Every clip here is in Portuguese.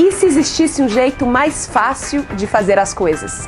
E se existisse um jeito mais fácil de fazer as coisas?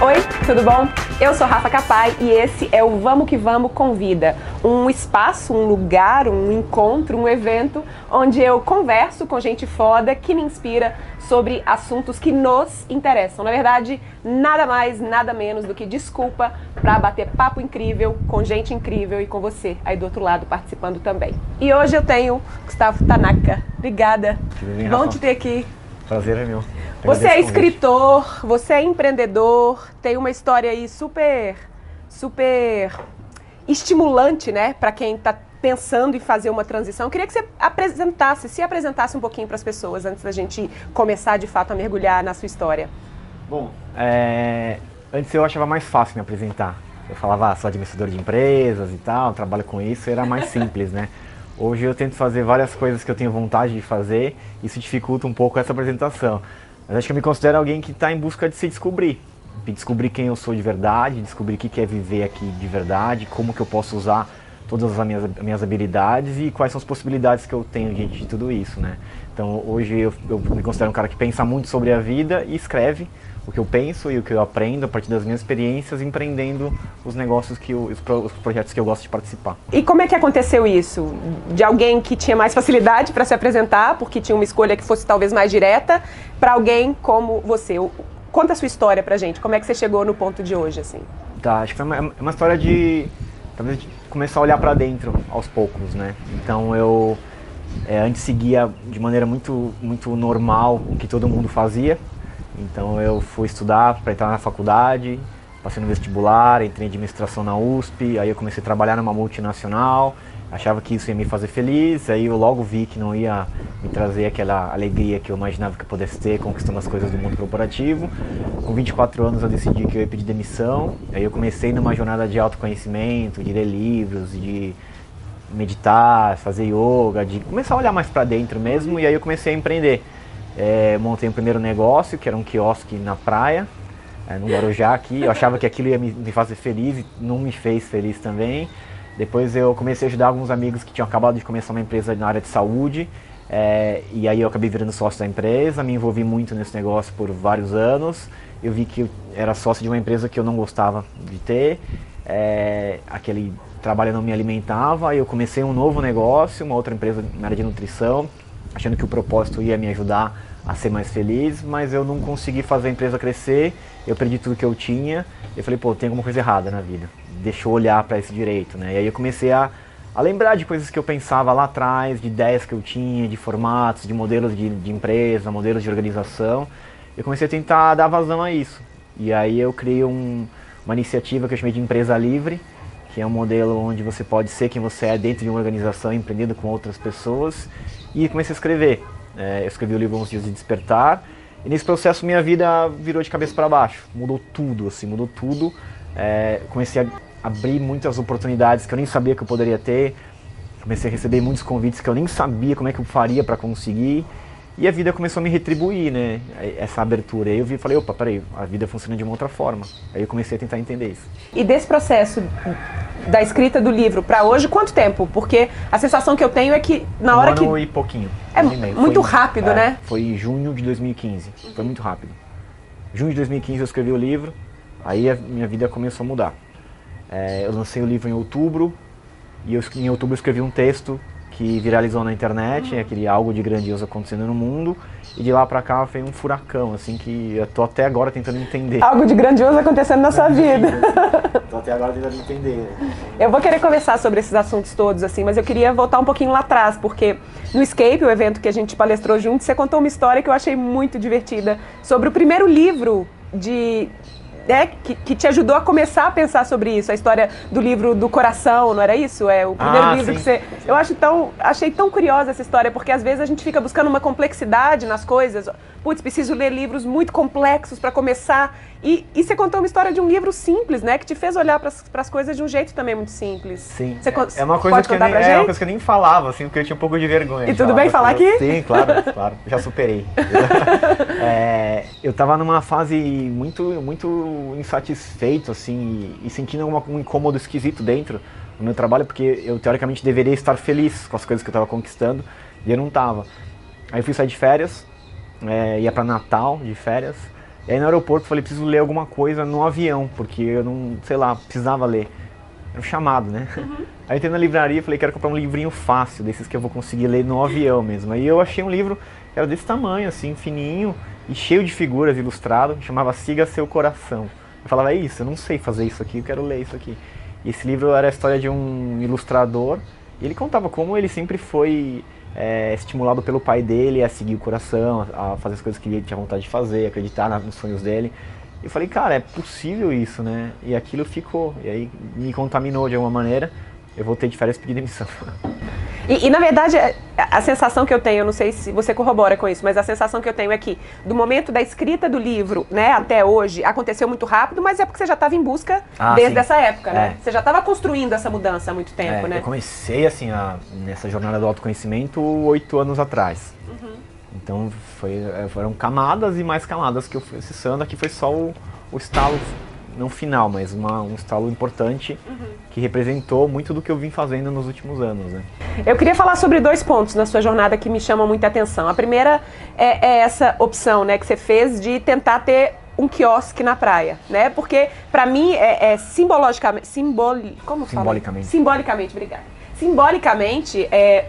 Oi, tudo bom? Eu sou Rafa Capai e esse é o Vamos que Vamos Convida, um espaço, um lugar, um encontro, um evento onde eu converso com gente foda que me inspira sobre assuntos que nos interessam. Na verdade, nada mais, nada menos do que desculpa para bater papo incrível com gente incrível e com você aí do outro lado participando também. E hoje eu tenho Gustavo Tanaka. Obrigada. bem, Bom te ter aqui. Prazer é meu. Você é Agradeço o convite. escritor, você é empreendedor, tem uma história aí super, super estimulante, né, para quem está pensando em fazer uma transição. Eu queria que você apresentasse, se apresentasse um pouquinho para as pessoas antes da gente começar de fato a mergulhar na sua história. Bom, é, antes eu achava mais fácil me apresentar. Eu falava, ah, sou administrador de empresas e tal, trabalho com isso, era mais simples, né? Hoje eu tento fazer várias coisas que eu tenho vontade de fazer, isso dificulta um pouco essa apresentação. Mas acho que eu me considero alguém que está em busca de se descobrir. De descobrir quem eu sou de verdade, descobrir o que é viver aqui de verdade, como que eu posso usar todas as minhas, minhas habilidades e quais são as possibilidades que eu tenho diante de tudo isso, né? Então hoje eu, eu me considero um cara que pensa muito sobre a vida e escreve o que eu penso e o que eu aprendo a partir das minhas experiências, empreendendo os negócios que eu, os, pro- os projetos que eu gosto de participar. E como é que aconteceu isso? De alguém que tinha mais facilidade para se apresentar, porque tinha uma escolha que fosse talvez mais direta, para alguém como você? Conta a sua história pra gente. Como é que você chegou no ponto de hoje, assim? Tá, acho que foi uma, é uma história de talvez de começar a olhar para dentro aos poucos, né? Então eu é, antes seguia de maneira muito muito normal o que todo mundo fazia. Então eu fui estudar para entrar na faculdade, passei no vestibular, entrei em administração na USP, aí eu comecei a trabalhar numa multinacional, achava que isso ia me fazer feliz, aí eu logo vi que não ia me trazer aquela alegria que eu imaginava que eu pudesse ter conquistando as coisas do mundo corporativo. Com 24 anos eu decidi que eu ia pedir demissão, aí eu comecei numa jornada de autoconhecimento, de ler livros, de meditar, fazer yoga, de começar a olhar mais para dentro mesmo, e aí eu comecei a empreender. É, montei um primeiro negócio, que era um quiosque na praia, é, no Guarujá aqui. Eu achava que aquilo ia me, me fazer feliz e não me fez feliz também. Depois eu comecei a ajudar alguns amigos que tinham acabado de começar uma empresa na área de saúde. é, e aí eu acabei virando sócio da empresa, me envolvi muito nesse negócio por vários anos. Eu vi que eu era sócio de uma empresa que eu não gostava de ter. é, aquele trabalho não me alimentava. Aí eu comecei um novo negócio, uma outra empresa na área de nutrição, achando que o propósito ia me ajudar a ser mais feliz, mas eu não consegui fazer a empresa crescer, eu perdi tudo que eu tinha, eu falei, pô, tem alguma coisa errada na vida, deixa eu olhar para esse direito, né? E aí eu comecei a, a lembrar de coisas que eu pensava lá atrás, de ideias que eu tinha, de formatos, de modelos de, de empresa, modelos de organização, eu comecei a tentar dar vazão a isso. E aí eu criei um- uma iniciativa que eu chamei de Empresa Livre, é um modelo onde você pode ser quem você é dentro de uma organização, empreendendo com outras pessoas. E comecei a escrever. É, eu escrevi o livro 11 Dias de Despertar. E nesse processo minha vida virou de cabeça para baixo. Mudou tudo, assim, mudou tudo. É, comecei a abrir muitas oportunidades que eu nem sabia que eu poderia ter. Comecei a receber muitos convites que eu nem sabia como é que eu faria para conseguir. E a vida começou a me retribuir, né? Essa abertura. Aí eu vi e falei, opa, peraí, a vida funciona de uma outra forma. Aí eu comecei a tentar entender isso. E desse processo da escrita do livro para hoje, quanto tempo? Porque a sensação que eu tenho é que na hora um que ano e pouquinho. É e muito rápido, é, né? Foi em junho de 2015. Foi muito rápido. Junho de 2015 eu escrevi o livro, aí a minha vida começou a mudar. É, eu lancei o livro em outubro, e eu, em outubro eu escrevi um texto que viralizou na internet, Uhum. aquele algo de grandioso acontecendo no mundo, e de lá pra cá foi um furacão, assim, que eu tô até agora tentando entender. algo de grandioso acontecendo na sua vida. tô até agora tentando entender. Eu vou querer conversar sobre esses assuntos todos, assim, mas eu queria voltar um pouquinho lá atrás, porque no Escape, o evento que a gente palestrou juntos, você contou uma história que eu achei muito divertida sobre o primeiro livro de. Né, que, que te ajudou a começar a pensar sobre isso, a história do livro do coração, não era isso? É o primeiro Ah, livro sim. que você. Eu acho tão. Achei tão curiosa essa história, porque às vezes a gente fica buscando uma complexidade nas coisas. putz, preciso ler livros muito complexos para começar. E, e você contou uma história de um livro simples, né? Que te fez olhar para as coisas de um jeito também muito simples. Sim. Você é, é uma coisa que eu nem, é uma coisa que eu nem falava, assim, porque eu tinha um pouco de vergonha. E tudo bem falar aqui? Sim, claro, claro. Já superei. é, eu tava numa fase muito, muito insatisfeito, assim, e, e sentindo uma, um incômodo esquisito dentro do meu trabalho, porque eu teoricamente deveria estar feliz com as coisas que eu estava conquistando e eu não estava. Aí eu fui sair de férias, é, ia para Natal de férias. E aí no aeroporto falei, preciso ler alguma coisa no avião, porque eu não, sei lá, precisava ler. Era um chamado, né? Uhum. Aí entrei na livraria e falei, quero comprar um livrinho fácil, desses que eu vou conseguir ler no avião mesmo. Aí eu achei um livro que era desse tamanho, assim, fininho e cheio de figuras ilustrado, chamava Siga Seu Coração. Eu falava, é isso, eu não sei fazer isso aqui, eu quero ler isso aqui. E esse livro era a história de um ilustrador, e ele contava como ele sempre foi é, estimulado pelo pai dele a seguir o coração, a fazer as coisas que ele tinha vontade de fazer, acreditar nos sonhos dele. E eu falei, cara, é possível isso, né? E aquilo ficou, e aí me contaminou de alguma maneira. Eu voltei de férias e pedi demissão. E, e, na verdade, é, a sensação que eu tenho, eu não sei se você corrobora com isso, mas a sensação que eu tenho é que do momento da escrita do livro, né, até hoje, aconteceu muito rápido, mas é porque você já estava em busca ah, desde sim. essa época, né? É. Você já estava construindo essa mudança há muito tempo, é, né? Eu comecei, assim, a, nessa jornada do autoconhecimento oito anos atrás. Uhum. Então, foi, é, foram camadas e mais camadas que eu fui acessando. Aqui foi só o, o estalo não final, mas uma, um estalo importante uhum. que representou muito do que eu vim fazendo nos últimos anos. Né? Eu queria falar sobre dois pontos na sua jornada que me chamam muita atenção. A primeira é, é essa opção né, que você fez de tentar ter um quiosque na praia, né? Porque para mim é, é simbologicamente, simboli, como simbolicamente, fala? simbolicamente, obrigada. Simbolicamente é,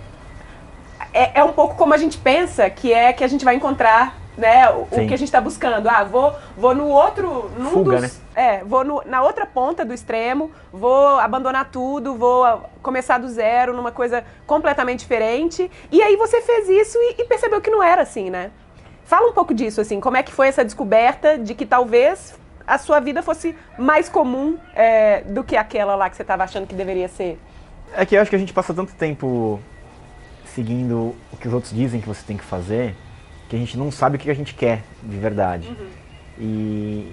é, é um pouco como a gente pensa que é que a gente vai encontrar né, o, o que a gente está buscando. Ah, vou, vou no outro. Num Fuga, dos, né? É, vou no, na outra ponta do extremo, vou abandonar tudo, vou começar do zero numa coisa completamente diferente. E aí você fez isso e, e percebeu que não era assim, né? Fala um pouco disso, assim, como é que foi essa descoberta de que talvez a sua vida fosse mais comum é, do que aquela lá que você estava achando que deveria ser? É que eu acho que a gente passa tanto tempo seguindo o que os outros dizem que você tem que fazer, que a gente não sabe o que a gente quer de verdade. Uhum. E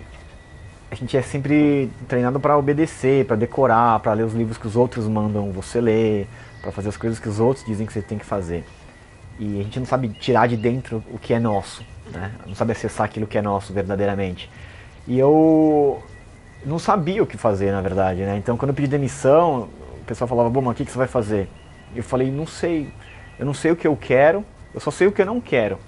a gente é sempre treinado para obedecer, para decorar, para ler os livros que os outros mandam você ler, para fazer as coisas que os outros dizem que você tem que fazer. E a gente não sabe tirar de dentro o que é nosso, né? Não sabe acessar aquilo que é nosso verdadeiramente. E eu não sabia o que fazer, na verdade, né? Então, quando eu pedi demissão, o pessoal falava: "Bom, mas o que você vai fazer?" Eu falei: "Não sei. Eu não sei o que eu quero. Eu só sei o que eu não quero."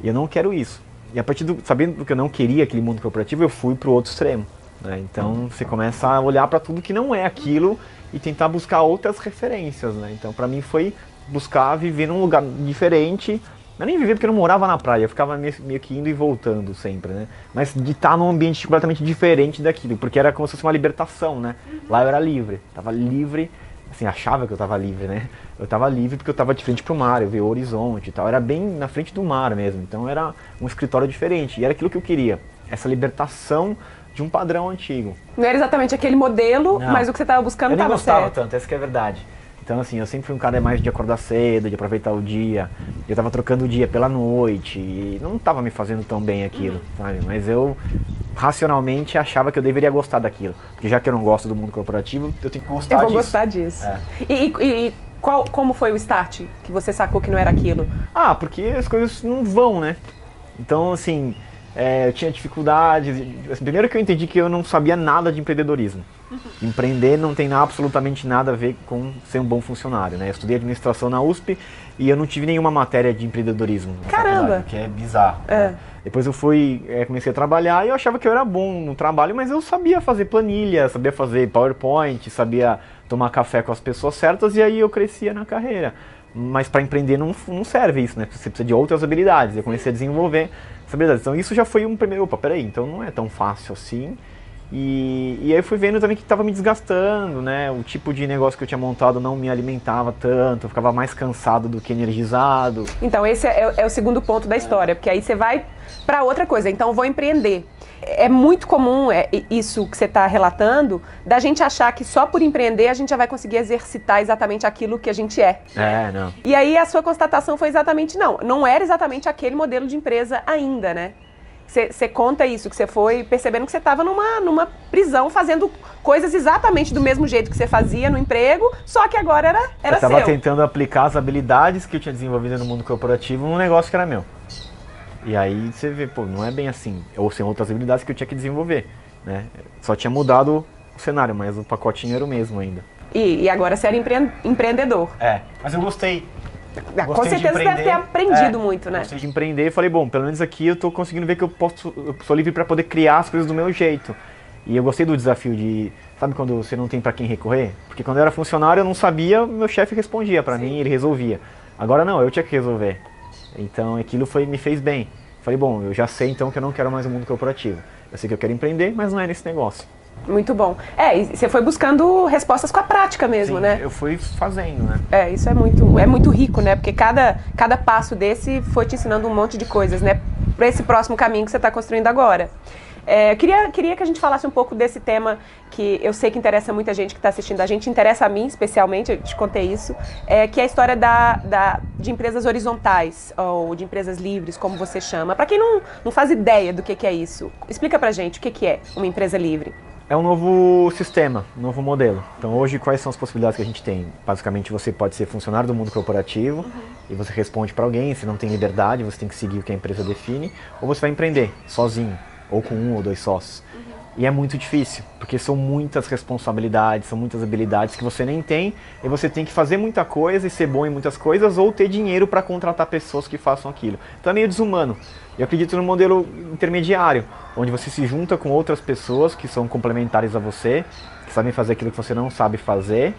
E eu não quero isso. E a partir do sabendo do que eu não queria aquele mundo corporativo, eu fui para o outro extremo. Né? Então você começa a olhar para tudo que não é aquilo e tentar buscar outras referências. Né? Então para mim foi buscar viver num lugar diferente. Não nem viver porque eu não morava na praia, eu ficava meio, meio que indo e voltando sempre, né? Mas de estar num ambiente completamente diferente daquilo, porque era como se fosse uma libertação, né? Lá eu era livre, estava livre assim, achava que eu estava livre, né? Eu estava livre porque eu estava de frente para o mar, eu via o horizonte e tal. Era bem na frente do mar mesmo. Então era um escritório diferente. E era aquilo que eu queria. Essa libertação de um padrão antigo. Não era exatamente aquele modelo, Não. mas o que você estava buscando estava certo. Eu não gostava tanto, essa é a verdade. Então, assim, eu sempre fui um cara mais de acordar cedo, de aproveitar o dia. Eu estava trocando o dia pela noite e não estava me fazendo tão bem aquilo, sabe? Mas eu racionalmente achava que eu deveria gostar daquilo. Porque já que eu não gosto do mundo corporativo, eu tenho que gostar disso. Eu vou gostar disso. É. E, e, e qual, como foi o start que você sacou que não era aquilo? Ah, porque as coisas não vão, né? Então, assim, é, eu tinha dificuldades. Assim, primeiro que eu entendi que eu não sabia nada de empreendedorismo. Empreender não tem absolutamente nada a ver com ser um bom funcionário, né? Eu estudei administração na USP e eu não tive nenhuma matéria de empreendedorismo. Caramba! Que é bizarro. É. Né? Depois eu fui, é, comecei a trabalhar e eu achava que eu era bom no trabalho, mas eu sabia fazer planilha, sabia fazer PowerPoint, sabia tomar café com as pessoas certas e aí eu crescia na carreira. Mas para empreender não, não serve isso, né? Você precisa de outras habilidades. Eu comecei a desenvolver essas habilidades. Então isso já foi um primeiro, opa, peraí, então não é tão fácil assim. E, e aí fui vendo também que estava me desgastando, né? O tipo de negócio que eu tinha montado não me alimentava tanto, eu ficava mais cansado do que energizado. Então esse é, é o segundo ponto da história, porque aí você vai para outra coisa. Então vou empreender. É muito comum é, isso que você está relatando, da gente achar que só por empreender a gente já vai conseguir exercitar exatamente aquilo que a gente é. É, não. E aí a sua constatação foi exatamente não. Não era exatamente aquele modelo de empresa ainda, né? Você conta isso, que você foi percebendo que você estava numa, numa prisão fazendo coisas exatamente do mesmo jeito que você fazia no emprego, só que agora era, era eu estava tentando aplicar as habilidades que eu tinha desenvolvido no mundo corporativo num negócio que era meu. E aí você vê, pô, não é bem assim. Ou sem outras habilidades que eu tinha que desenvolver. Né? Só tinha mudado o cenário, mas o pacotinho era o mesmo ainda. E, e agora você era empre empreendedor. É, mas eu gostei. Ah, com certeza você deve ter aprendido é, muito, né? Gostei de empreender e falei, bom, pelo menos aqui eu estou conseguindo ver que eu posso, eu sou livre para poder criar as coisas do meu jeito. E eu gostei do desafio de, sabe quando você não tem para quem recorrer? Porque quando eu era funcionário eu não sabia, meu chefe respondia para mim, ele resolvia. Agora não, eu tinha que resolver. Então aquilo foi, me fez bem. Falei, bom, eu já sei então que eu não quero mais o um mundo corporativo. Eu sei que eu quero empreender, mas não é nesse negócio. Muito bom. É, e você foi buscando respostas com a prática mesmo, Sim, né? Eu fui fazendo, né? É, isso é muito, é muito rico, né? Porque cada, cada passo desse foi te ensinando um monte de coisas, né? Para esse próximo caminho que você está construindo agora. É, queria, queria que a gente falasse um pouco desse tema que eu sei que interessa muita gente que está assistindo a gente, interessa a mim especialmente, eu te contei isso, é, que é a história da, da, de empresas horizontais, ou de empresas livres, como você chama. Para quem não, não faz ideia do que, que é isso, explica para gente o que, que é uma empresa livre. É um novo sistema, um novo modelo. Então hoje quais são as possibilidades que a gente tem? Basicamente você pode ser funcionário do mundo corporativo uhum. e você responde para alguém, você não tem liberdade, você tem que seguir o que a empresa define, ou você vai empreender sozinho ou com um ou dois sócios. E é muito difícil, porque são muitas responsabilidades, são muitas habilidades que você nem tem, e você tem que fazer muita coisa e ser bom em muitas coisas, ou ter dinheiro para contratar pessoas que façam aquilo. Então é meio desumano. Eu acredito no modelo intermediário, onde você se junta com outras pessoas que são complementares a você, que sabem fazer aquilo que você não sabe fazer,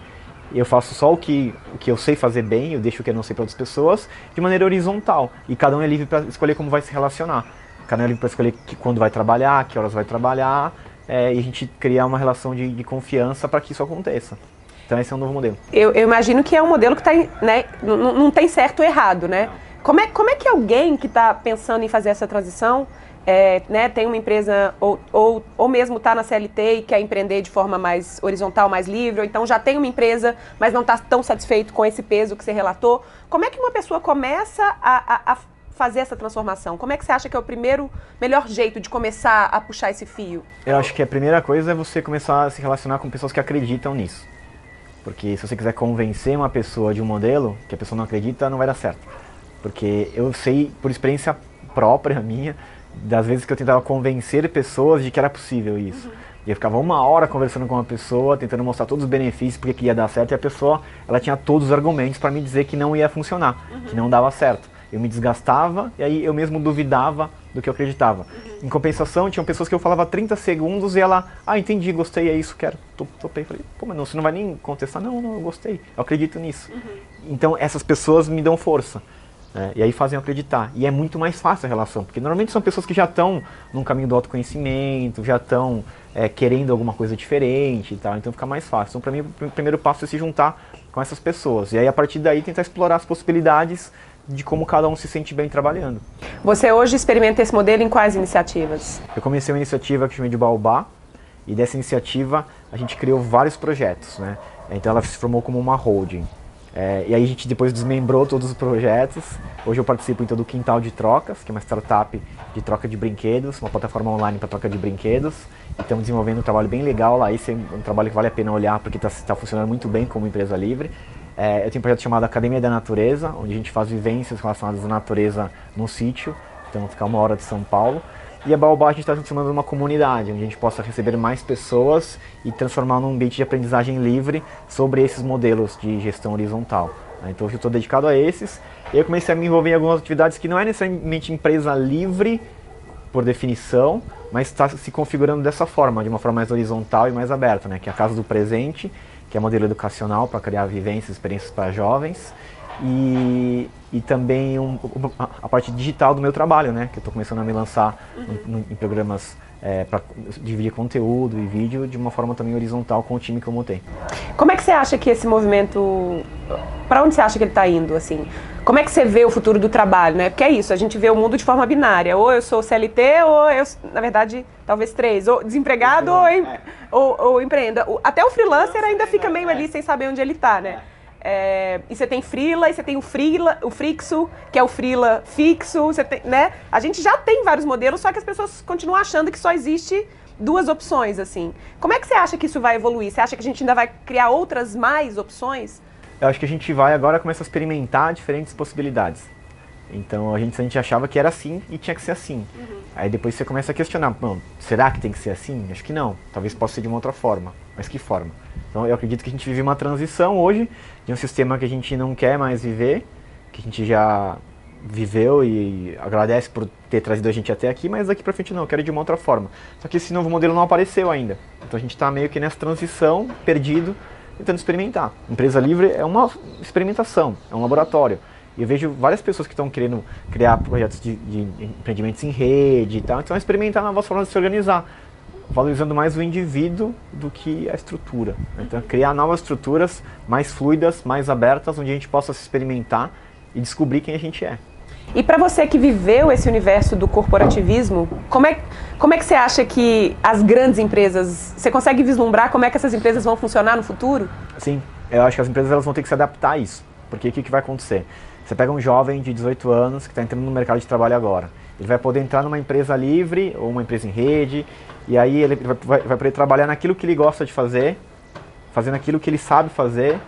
eu faço só o que, o que eu sei fazer bem, eu deixo o que eu não sei para outras pessoas, de maneira horizontal. E cada um é livre para escolher como vai se relacionar. É livre para escolher que, quando vai trabalhar, que horas vai trabalhar, é, e a gente criar uma relação de, de confiança para que isso aconteça. Então esse é um novo modelo. Eu, eu imagino que é um modelo que tá, né, não, não tem certo ou errado, né? Como é, como é que alguém que está pensando em fazer essa transição, é, né, tem uma empresa ou, ou, ou mesmo está na CLT e quer empreender de forma mais horizontal, mais livre, ou então já tem uma empresa, mas não está tão satisfeito com esse peso que você relatou, como é que uma pessoa começa a, a, a fazer essa transformação? Como é que você acha que é o primeiro, melhor jeito de começar a puxar esse fio? Eu acho que a primeira coisa é você começar a se relacionar com pessoas que acreditam nisso. Porque se você quiser convencer uma pessoa de um modelo que a pessoa não acredita, não vai dar certo. Porque eu sei, por experiência própria minha, das vezes que eu tentava convencer pessoas de que era possível isso. Uhum. E eu ficava uma hora conversando com uma pessoa, tentando mostrar todos os benefícios, porque que ia dar certo, e a pessoa, ela tinha todos os argumentos para me dizer que não ia funcionar, uhum. que não dava certo eu me desgastava e aí eu mesmo duvidava do que eu acreditava. Uhum. Em compensação, tinham pessoas que eu falava 30 segundos e ela, ah, entendi, gostei, é isso, quero, topei. Falei, pô, mas não, você não vai nem contestar? Não, não, eu gostei, eu acredito nisso. Uhum. Então, essas pessoas me dão força. Né? E aí fazem eu acreditar. E é muito mais fácil a relação, porque normalmente são pessoas que já estão num caminho do autoconhecimento, já estão é, querendo alguma coisa diferente e tal, então fica mais fácil. Então, para mim, o primeiro passo é se juntar com essas pessoas. E aí, a partir daí, tentar explorar as possibilidades de como cada um se sente bem trabalhando. Você hoje experimenta esse modelo em quais iniciativas? Eu comecei uma iniciativa que chama de Baobá, e dessa iniciativa a gente criou vários projetos, né? Então ela se formou como uma holding. É, e aí a gente depois desmembrou todos os projetos. Hoje eu participo então do Quintal de Trocas, que é uma startup de troca de brinquedos, uma plataforma online para troca de brinquedos. E estamos desenvolvendo um trabalho bem legal lá. Esse é um trabalho que vale a pena olhar porque está tá funcionando muito bem como empresa livre. É, eu tenho um projeto chamado Academia da Natureza, onde a gente faz vivências relacionadas à natureza no sítio, então ficar uma hora de São Paulo. E a Baobá a gente está transformando numa comunidade, onde a gente possa receber mais pessoas e transformar num ambiente de aprendizagem livre sobre esses modelos de gestão horizontal. Né? Então eu estou dedicado a esses. E eu comecei a me envolver em algumas atividades que não é necessariamente empresa livre, por definição, mas está se configurando dessa forma, de uma forma mais horizontal e mais aberta, né? que é a Casa do Presente, que é modelo educacional para criar vivências, experiências para jovens. E, e também um, a parte digital do meu trabalho, né? Que eu estou começando a me lançar uhum. em programas é, para dividir conteúdo e vídeo de uma forma também horizontal com o time que eu montei. Como é que você acha que esse movimento, para onde você acha que ele está indo, assim? Como é que você vê o futuro do trabalho, né? Porque é isso, a gente vê o mundo de forma binária. Ou eu sou CLT, ou eu, na verdade, talvez três. Ou desempregado, ou, em, é. ou, ou, empreenda. Até o freelancer ainda fica meio ali sem saber onde ele está, né? É, e você tem freela, e você tem o freela, o fixo, que é o freela fixo, você tem, né? A gente já tem vários modelos, só que as pessoas continuam achando que só existe duas opções, assim. Como é que você acha que isso vai evoluir? Você acha que a gente ainda vai criar outras mais opções? Eu acho que a gente vai agora começar a experimentar diferentes possibilidades. Então a gente, a gente achava que era assim e tinha que ser assim. Uhum. Aí depois você começa a questionar, será que tem que ser assim? Acho que não. Talvez possa ser de uma outra forma. Mas que forma? Então eu acredito que a gente vive uma transição hoje de um sistema que a gente não quer mais viver, que a gente já viveu e agradece por ter trazido a gente até aqui, mas daqui para frente não, eu quero de uma outra forma. Só que esse novo modelo não apareceu ainda. Então a gente está meio que nessa transição, perdido, tentando experimentar. Empresa livre é uma experimentação, é um laboratório. E eu vejo várias pessoas que estão querendo criar projetos de, de, empreendimentos em rede e tal, então experimentar novas formas de se organizar, valorizando mais o indivíduo do que a estrutura. Então criar novas estruturas mais fluidas, mais abertas, onde a gente possa se experimentar e descobrir quem a gente é. E para você que viveu esse universo do corporativismo, como é, como é que você acha que as grandes empresas, você consegue vislumbrar como é que essas empresas vão funcionar no futuro? Sim, eu acho que as empresas elas vão ter que se adaptar a isso. Porque o que, que vai acontecer? Você pega um jovem de 18 anos que está entrando no mercado de trabalho agora. Ele vai poder entrar numa empresa livre ou uma empresa em rede, e aí ele vai, vai poder trabalhar naquilo que ele gosta de fazer, fazendo aquilo que ele sabe fazer,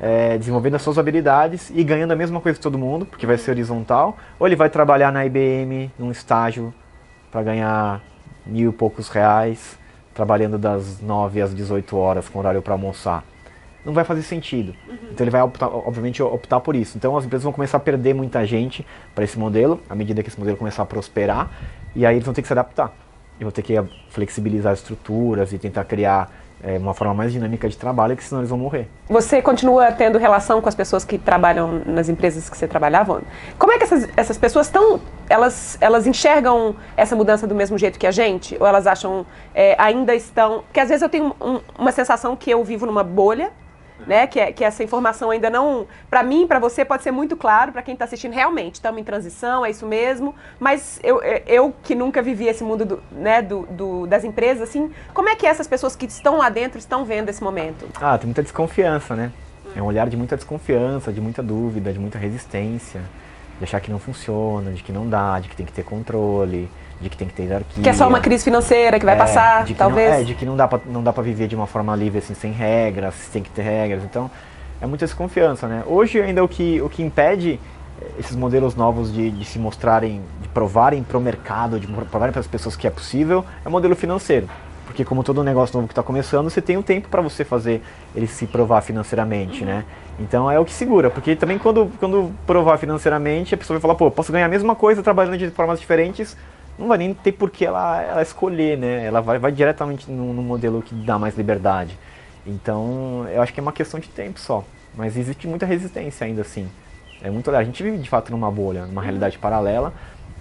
é, desenvolvendo as suas habilidades e ganhando a mesma coisa que todo mundo, porque vai ser horizontal, ou ele vai trabalhar na IBM, num estágio, para ganhar mil e poucos reais, trabalhando das 9 às 18 horas com horário para almoçar. Não vai fazer sentido. Uhum. Então ele vai, optar, obviamente, optar por isso. Então as empresas vão começar a perder muita gente para esse modelo, à medida que esse modelo começar a prosperar, e aí eles vão ter que se adaptar. E vão ter que flexibilizar as estruturas e tentar criar é, uma forma mais dinâmica de trabalho, que senão eles vão morrer. Você continua tendo relação com as pessoas que trabalham nas empresas que você trabalhava? Como é que essas, essas pessoas estão, elas, elas enxergam essa mudança do mesmo jeito que a gente? Ou elas acham, é, ainda estão... Porque às vezes eu tenho um, uma sensação que eu vivo numa bolha, né? Que, é, que essa informação ainda não, para mim, para você pode ser muito claro, para quem está assistindo realmente, estamos em transição, é isso mesmo. Mas eu, eu que nunca vivi esse mundo do, né, do, do, das empresas, assim, como é que essas pessoas que estão lá dentro estão vendo esse momento? Ah, tem muita desconfiança, né? É um olhar de muita desconfiança, de muita dúvida, de muita resistência, de achar que não funciona, de que não dá, de que tem que ter controle de que tem que ter hierarquia. Que é só uma crise financeira que vai é, passar, talvez. Não, é, de que não dá pra, não dá para viver de uma forma livre assim, sem regras, tem que ter regras. Então, é muita desconfiança, né? Hoje ainda o que, o que impede eh, esses modelos novos de, de se mostrarem, de provarem para o mercado, de provarem para as pessoas que é possível, é o modelo financeiro. Porque como todo negócio novo que está começando, você tem um tempo para você fazer ele se provar financeiramente, né? Então é o que segura, porque também quando, quando provar financeiramente, a pessoa vai falar, pô, posso ganhar a mesma coisa trabalhando de formas diferentes, não vai nem ter por que ela, ela escolher, né? Ela vai, vai diretamente no, no, modelo que dá mais liberdade. Então, eu acho que é uma questão de tempo só. Mas existe muita resistência ainda assim. É muito A gente vive de fato numa bolha, numa realidade paralela.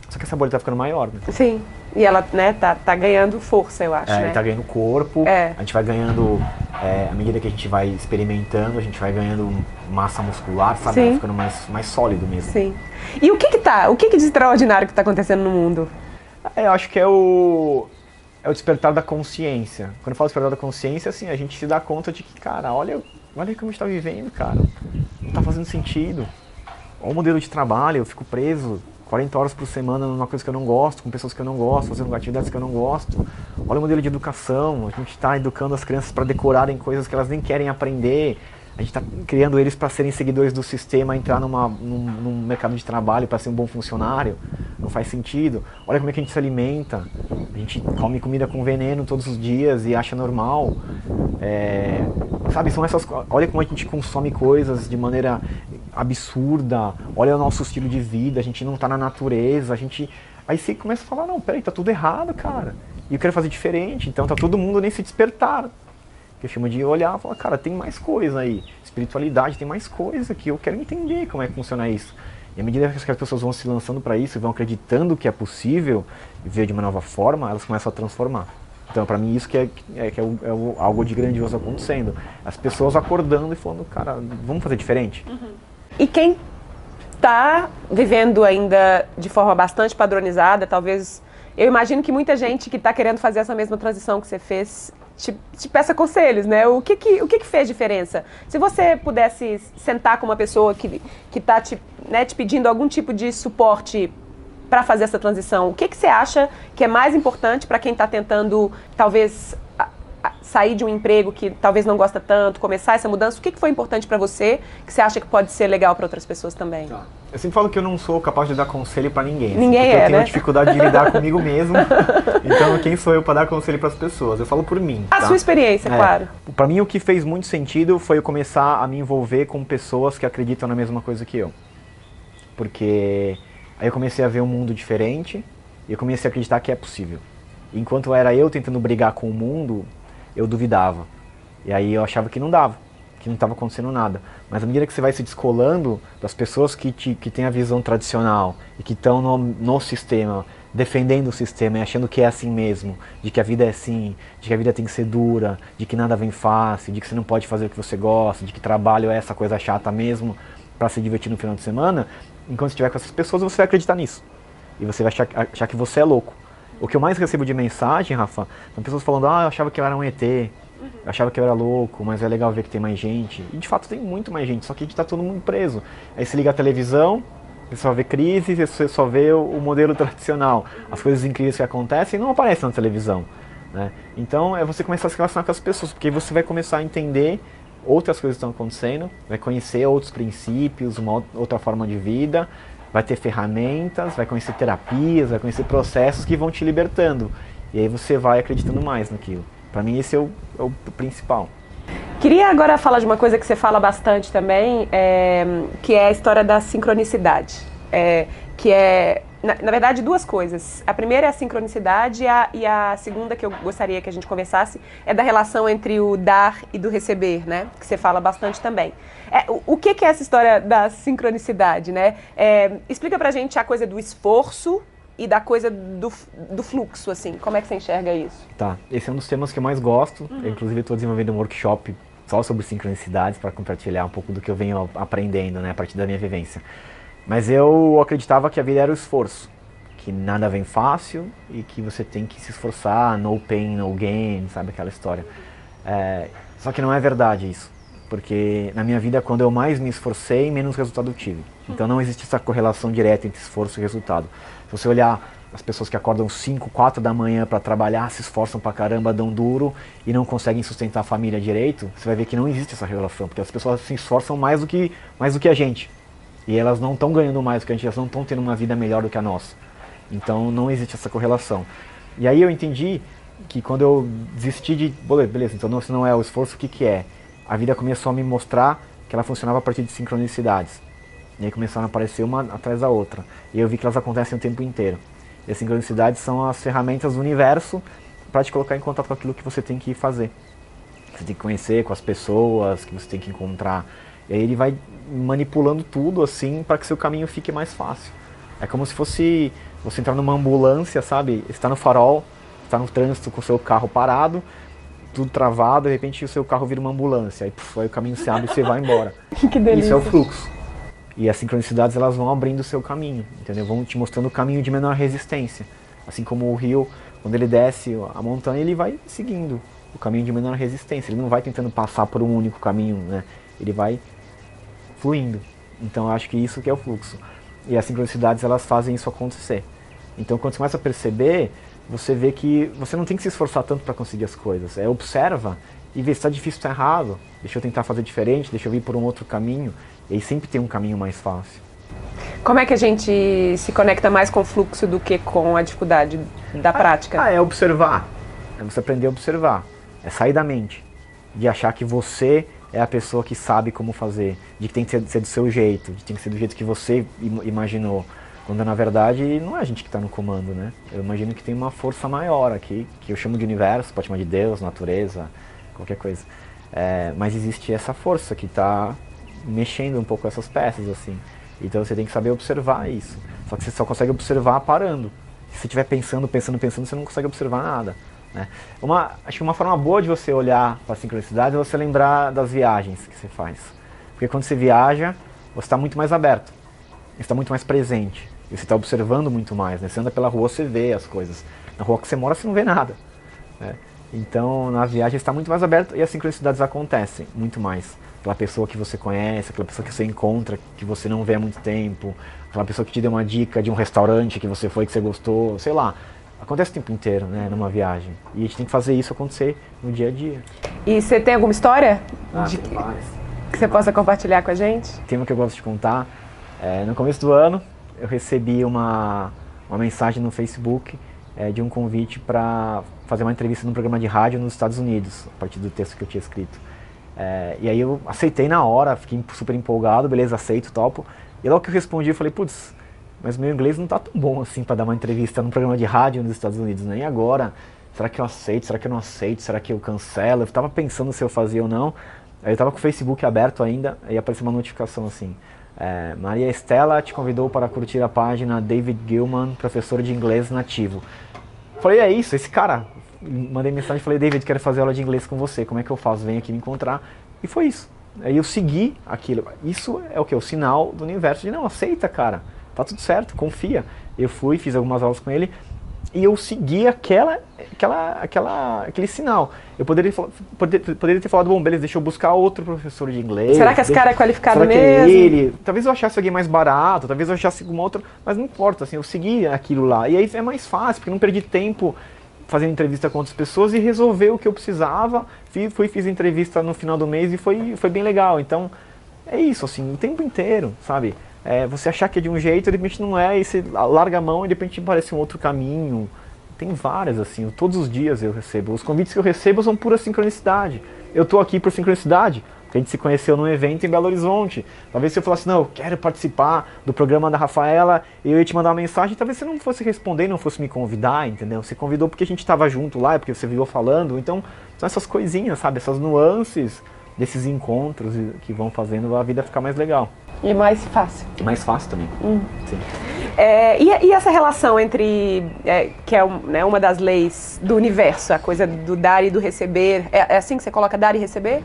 Só que essa bolha está ficando maior, né? Sim. E ela, né, tá, tá ganhando força, eu acho. É, né? tá ganhando corpo. É. A gente vai ganhando, é, à medida que a gente vai experimentando, a gente vai ganhando massa muscular, sabe? Ficando mais, mais sólido mesmo. Sim. E o que que tá? O que, que de extraordinário que está acontecendo no mundo? É, eu acho que é o é o despertar da consciência. Quando eu falo despertar da consciência, assim, a gente se dá conta de que, cara, olha, olha como a gente tá vivendo, cara. Não tá fazendo sentido. Olha o modelo de trabalho, eu fico preso 40 horas por semana numa coisa que eu não gosto, com pessoas que eu não gosto, fazendo atividades que eu não gosto. Olha o modelo de educação, a gente está educando as crianças para decorarem coisas que elas nem querem aprender. A gente está criando eles para serem seguidores do sistema, entrar numa, num, num mercado de trabalho para ser um bom funcionário. Não faz sentido. Olha como é que a gente se alimenta. A gente come comida com veneno todos os dias e acha normal. É, sabe, são essas. Olha como a gente consome coisas de maneira absurda. Olha o nosso estilo de vida. A gente não está na natureza. A gente. Aí você começa a falar: não, peraí, tá tudo errado, cara. E eu quero fazer diferente. Então tá todo mundo nem se despertar que eu chamo de olhar e falar, cara, tem mais coisa aí. Espiritualidade tem mais coisa que eu quero entender como é que funciona isso. E à medida que as pessoas vão se lançando para isso vão acreditando que é possível ver de uma nova forma, elas começam a transformar. Então, para mim, isso que é, é, que é, o, é o, algo de grandioso acontecendo. As pessoas acordando e falando, cara, vamos fazer diferente. Uhum. E quem está vivendo ainda de forma bastante padronizada, talvez. Eu imagino que muita gente que está querendo fazer essa mesma transição que você fez te, te peça conselhos, né? O que que, o que que fez diferença? Se você pudesse sentar com uma pessoa que está te, né, te pedindo algum tipo de suporte para fazer essa transição, o que, que você acha que é mais importante para quem está tentando, talvez, sair de um emprego que talvez não gosta tanto, começar essa mudança? O que, que foi importante para você que você acha que pode ser legal para outras pessoas também? Tá. Eu sempre falo que eu não sou capaz de dar conselho para ninguém. Assim, ninguém é, Eu tenho né? dificuldade de lidar comigo mesmo. Então, quem sou eu para dar conselho para as pessoas? Eu falo por mim. A tá? sua experiência, é. claro. Para mim, o que fez muito sentido foi eu começar a me envolver com pessoas que acreditam na mesma coisa que eu. Porque aí eu comecei a ver um mundo diferente e eu comecei a acreditar que é possível. Enquanto era eu tentando brigar com o mundo, eu duvidava. E aí eu achava que não dava, que não estava acontecendo nada. Mas à medida que você vai se descolando das pessoas que, te, que têm a visão tradicional e que estão no, no sistema, defendendo o sistema e achando que é assim mesmo, de que a vida é assim, de que a vida tem que ser dura, de que nada vem fácil, de que você não pode fazer o que você gosta, de que trabalho é essa coisa chata mesmo para se divertir no final de semana, enquanto você estiver com essas pessoas, você vai acreditar nisso. E você vai achar, achar que você é louco. O que eu mais recebo de mensagem, Rafa, são pessoas falando, ah, eu achava que eu era um ET, eu achava que eu era louco, mas é legal ver que tem mais gente. E de fato tem muito mais gente, só que a gente tá todo mundo preso. Aí você liga a televisão, você só vê crises, você só vê o modelo tradicional. As coisas incríveis que acontecem não aparecem na televisão. Né? Então é você começar a se relacionar com as pessoas, porque você vai começar a entender outras coisas que estão acontecendo, vai conhecer outros princípios, uma outra forma de vida, vai ter ferramentas, vai conhecer terapias, vai conhecer processos que vão te libertando. E aí você vai acreditando mais naquilo. Para mim esse é o, é o, principal. Queria agora falar de uma coisa que você fala bastante também, é, que é a história da sincronicidade. É, que é na, na, verdade, duas coisas. A primeira é a sincronicidade e a, e a, segunda que eu gostaria que a gente conversasse é da relação entre o dar e do receber, né? Que você fala bastante também. É, o, o que, que, é essa história da sincronicidade, né? É, explica pra gente a coisa do esforço e da coisa do, do fluxo, assim. Como é que você enxerga isso? Tá. Esse é um dos temas que eu mais gosto. Uhum. Eu, inclusive, estou desenvolvendo um workshop só sobre sincronicidades para compartilhar um pouco do que eu venho aprendendo, né? A partir da minha vivência. Mas eu acreditava que a vida era o esforço, que nada vem fácil e que você tem que se esforçar, no pain, no gain, sabe aquela história. É, só que não é verdade isso, porque na minha vida quando eu mais me esforcei, menos resultado eu tive. Então não existe essa correlação direta entre esforço e resultado. Se você olhar as pessoas que acordam 5, 4 da manhã para trabalhar, se esforçam pra caramba, dão duro e não conseguem sustentar a família direito, você vai ver que não existe essa relação, porque as pessoas se esforçam mais do que, mais do que a gente. E elas não estão ganhando mais do que a gente, elas não estão tendo uma vida melhor do que a nossa. Então não existe essa correlação. E aí eu entendi que quando eu desisti de. Beleza, então não, se não é o esforço, o que, que é? A vida começou a me mostrar que ela funcionava a partir de sincronicidades. E aí começaram a aparecer uma atrás da outra. E eu vi que elas acontecem o tempo inteiro. E as sincronicidades são as ferramentas do universo para te colocar em contato com aquilo que você tem que fazer. Que você tem que conhecer com as pessoas, que você tem que encontrar. E aí ele vai manipulando tudo assim para que seu caminho fique mais fácil. É como se fosse você entrar numa ambulância, sabe? Está no farol, está no trânsito com o seu carro parado, tudo travado, de repente o seu carro vira uma ambulância, aí, puf, aí o caminho se abre e você vai embora. que delícia. Isso é o fluxo. E as sincronicidades elas vão abrindo o seu caminho, entendeu? Vão te mostrando o caminho de menor resistência. Assim como o rio, quando ele desce a montanha, ele vai seguindo o caminho de menor resistência. Ele não vai tentando passar por um único caminho, né? Ele vai fluindo. Então acho que isso que é o fluxo. E as sincronicidades elas fazem isso acontecer. Então quando você começa a perceber, você vê que você não tem que se esforçar tanto para conseguir as coisas. É observa e vê se está difícil, está errado. Deixa eu tentar fazer diferente, deixa eu ir por um outro caminho. E aí sempre tem um caminho mais fácil. Como é que a gente se conecta mais com o fluxo do que com a dificuldade da ah, prática? Ah, é observar. É você aprender a observar. É sair da mente. De achar que você é a pessoa que sabe como fazer, de que tem que ser, ser do seu jeito, de que tem que ser do jeito que você imaginou. Quando na verdade não é a gente que está no comando, né? Eu imagino que tem uma força maior aqui, que eu chamo de universo, pode chamar de Deus, natureza, qualquer coisa. É, mas existe essa força que está mexendo um pouco essas peças, assim. Então você tem que saber observar isso. Só que você só consegue observar parando. Se você estiver pensando, pensando, pensando, você não consegue observar nada. Né? Uma, acho que uma forma boa de você olhar para a sincronicidade é você lembrar das viagens que você faz. Porque quando você viaja, você está muito mais aberto. está muito mais presente. Você está observando muito mais, né? Você anda pela rua, você vê as coisas. Na rua que você mora, você não vê nada. Né? Então, na viagem está muito mais aberto e as sincronicidades acontecem muito mais. Aquela pessoa que você conhece, aquela pessoa que você encontra, que você não vê há muito tempo, aquela pessoa que te deu uma dica de um restaurante que você foi, que você gostou, sei lá. Acontece o tempo inteiro, né, numa viagem. E a gente tem que fazer isso acontecer no dia a dia. E você tem alguma história Ah, de tem que, várias. que você possa compartilhar com a gente? tema que eu gosto de contar. É, no começo do ano, eu recebi uma, uma mensagem no Facebook é, de um convite para fazer uma entrevista num programa de rádio nos Estados Unidos, a partir do texto que eu tinha escrito. É, e aí eu aceitei na hora, fiquei super empolgado, beleza, aceito, topo. E logo que eu respondi, eu falei, putz, mas meu inglês não tá tão bom assim para dar uma entrevista num programa de rádio nos Estados Unidos, né? E agora? Será que eu aceito? Será que eu não aceito? Será que eu cancelo? Eu tava pensando se eu fazia ou não. Aí eu tava com o Facebook aberto ainda, aí apareceu uma notificação assim. é, Maria Estela te convidou para curtir a página David Gilman, professor de inglês nativo. Falei, é isso, esse cara. Mandei mensagem e falei, David, quero fazer aula de inglês com você, como é que eu faço? Vem aqui me encontrar. E foi isso. Aí eu segui aquilo. Isso é o que? O sinal do universo de não, aceita, cara. Tá tudo certo, confia. Eu fui, fiz algumas aulas com ele e eu segui aquela, aquela, aquela, aquele sinal. Eu poderia, poder- poderia ter falado, bom, beleza, deixa eu buscar outro professor de inglês. Será que esse cara é qualificado será que mesmo? é ele? Talvez eu achasse alguém mais barato, talvez eu achasse alguma outra, mas não importa, assim, eu segui aquilo lá. E aí é mais fácil, porque não perdi tempo fazendo entrevista com outras pessoas e resolver o que eu precisava. Fui, fui fiz entrevista no final do mês e foi, foi bem legal. Então, é isso, assim, o tempo inteiro, sabe? É, você achar que é de um jeito, de repente não é, e você larga a mão e de repente parece um outro caminho. Tem várias, assim, todos os dias eu recebo. Os convites que eu recebo são pura sincronicidade. Eu tô aqui por sincronicidade, a gente se conheceu num evento em Belo Horizonte. Talvez se eu falasse, não, eu quero participar do programa da Rafaela, eu ia te mandar uma mensagem, talvez você não fosse responder, não fosse me convidar, entendeu? Você convidou porque a gente estava junto lá, é porque você viu falando. Então, são essas coisinhas, sabe? Essas nuances desses encontros que vão fazendo a vida ficar mais legal. E mais fácil. Mais fácil também. Sim. É, e, e essa relação entre, é, que é um- né, uma das leis do universo, a coisa do dar e do receber, é, é assim que você coloca dar e receber?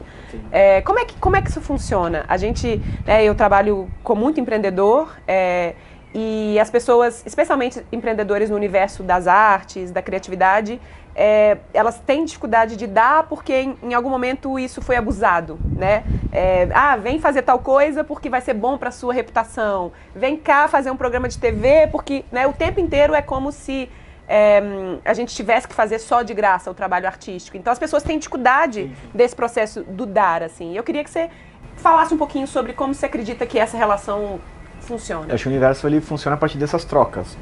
É, como, é que, como é que isso funciona? A gente, né, eu trabalho com muito empreendedor é, e as pessoas, especialmente empreendedores no universo das artes, da criatividade, é, elas têm dificuldade de dar porque em, em algum momento isso foi abusado, né? É, ah, vem fazer tal coisa porque vai ser bom para sua reputação. Vem cá fazer um programa de TV porque, né, o tempo inteiro é como se é, a gente tivesse que fazer só de graça o trabalho artístico. Então as pessoas têm dificuldade desse processo do dar, assim. Eu queria que você falasse um pouquinho sobre como você acredita que essa relação funciona. Eu acho que o universo ele funciona a partir dessas trocas.